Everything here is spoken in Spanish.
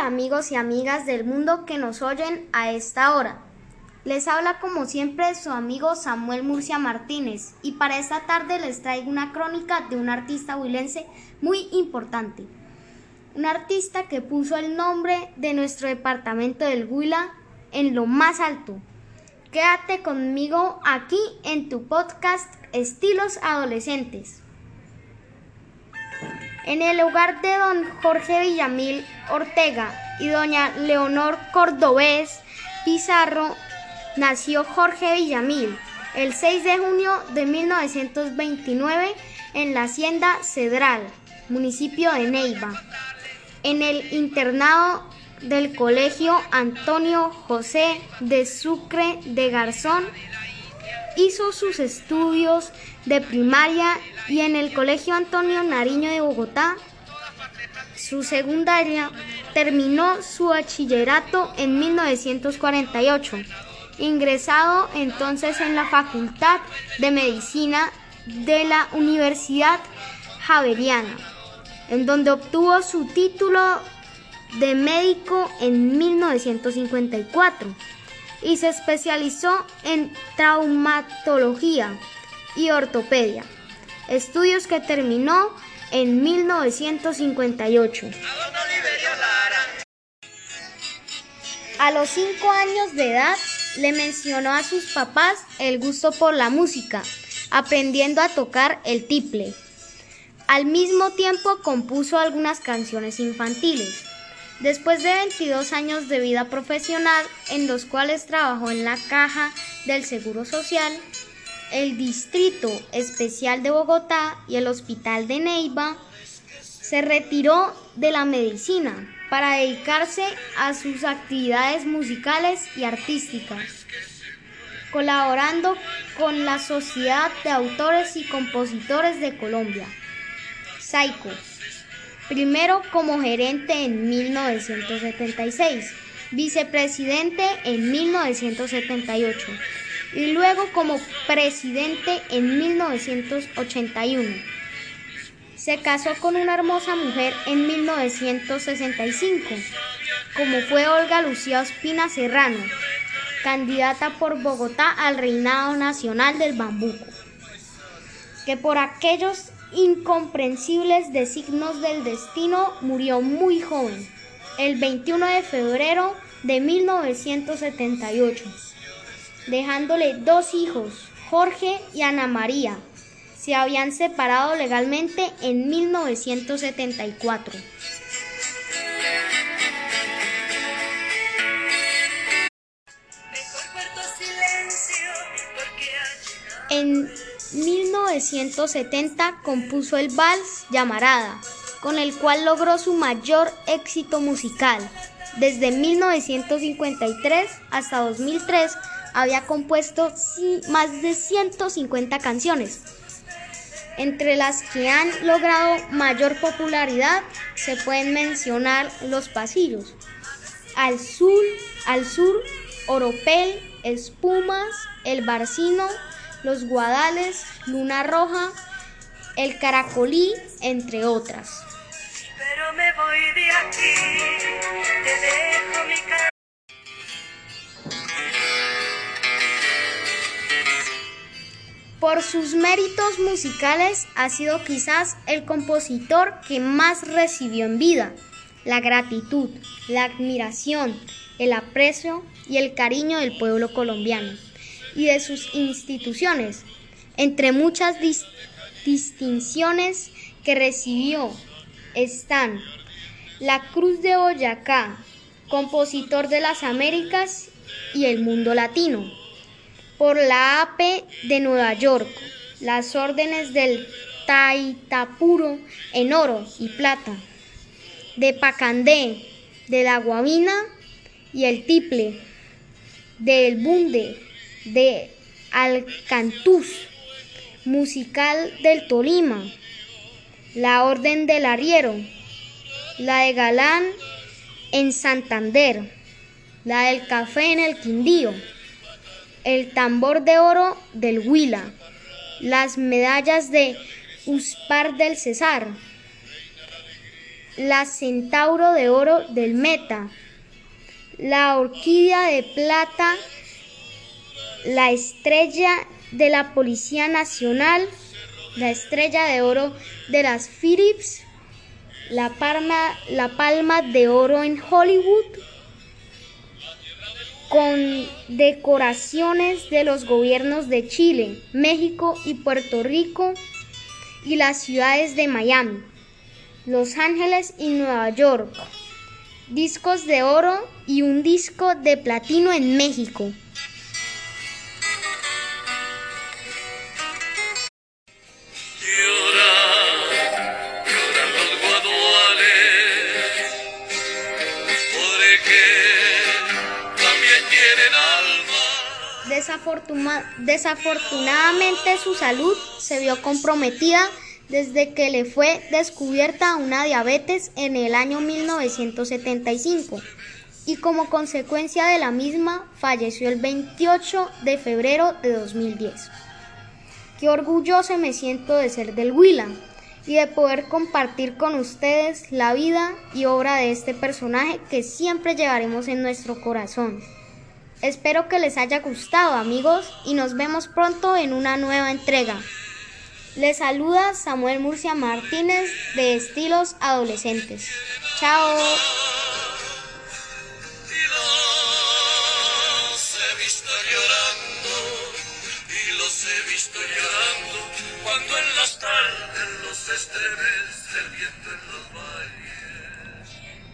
Amigos y amigas del mundo que nos oyen a esta hora. Les habla como siempre su amigo Samuel Murcia Martínez y para esta tarde les traigo una crónica de un artista huilense muy importante. Un artista que puso el nombre de nuestro departamento del Huila en lo más alto. Quédate conmigo aquí en tu podcast Estilos Adolescentes. En el hogar de don Jorge Villamil Ortega y doña Leonor Cordobés Pizarro nació Jorge Villamil el 6 de junio de 1929 en la hacienda Cedral, municipio de Neiva, en el internado del Colegio Antonio José de Sucre de Garzón. Hizo sus estudios de primaria y en el Colegio Antonio Nariño de Bogotá. Su secundaria terminó su bachillerato en 1948, ingresado entonces en la Facultad de Medicina de la Universidad Javeriana, en donde obtuvo su título de médico en 1954 y se especializó en traumatología y ortopedia, estudios que terminó en 1958. A los cinco años de edad le mencionó a sus papás el gusto por la música, aprendiendo a tocar el tiple. Al mismo tiempo compuso algunas canciones infantiles. Después de 22 años de vida profesional, en los cuales trabajó en la caja del Seguro Social, el Distrito Especial de Bogotá y el Hospital de Neiva, se retiró de la medicina para dedicarse a sus actividades musicales y artísticas, colaborando con la Sociedad de Autores y Compositores de Colombia, SAICO, primero como gerente en 1976, vicepresidente en 1978 y luego como presidente en 1981. Se casó con una hermosa mujer en 1965, como fue Olga Lucía Ospina Serrano, candidata por Bogotá al reinado nacional del bambuco, que por aquellos incomprensibles designos del destino murió muy joven, el 21 de febrero de 1978 dejándole dos hijos, Jorge y Ana María. Se habían separado legalmente en 1974. En 1970 compuso el vals Llamarada, con el cual logró su mayor éxito musical. Desde 1953 hasta 2003 había compuesto más de 150 canciones. Entre las que han logrado mayor popularidad se pueden mencionar Los Pasillos, Al Sur, Al Sur, Oropel, Espumas, El Barcino, Los Guadales, Luna Roja, El Caracolí, entre otras. Pero me voy de aquí, te dejo mi Por sus méritos musicales ha sido quizás el compositor que más recibió en vida. La gratitud, la admiración, el aprecio y el cariño del pueblo colombiano y de sus instituciones, entre muchas distinciones que recibió están la Cruz de Boyacá, compositor de las Américas y el mundo latino por la AP de Nueva York, las órdenes del Taitapuro en oro y plata, de Pacandé, de la Guavina y el Tiple, del Bunde, de Alcantús, musical del Tolima, la Orden del Arriero, la de Galán en Santander, la del Café en el Quindío. El tambor de oro del Huila, las medallas de Uspar del Cesar, la centauro de oro del Meta, la orquídea de plata, la estrella de la Policía Nacional, la estrella de oro de las Philips, la palma, la palma de oro en Hollywood, con decoraciones de los gobiernos de Chile, México y Puerto Rico y las ciudades de Miami, Los Ángeles y Nueva York, discos de oro y un disco de platino en México. Desafortunadamente su salud se vio comprometida desde que le fue descubierta una diabetes en el año 1975 y como consecuencia de la misma falleció el 28 de febrero de 2010. Qué orgulloso me siento de ser del Huila y de poder compartir con ustedes la vida y obra de este personaje que siempre llevaremos en nuestro corazón. Espero que les haya gustado amigos y nos vemos pronto en una nueva entrega. Les saluda Samuel Murcia Martínez de Estilos Adolescentes. Chao.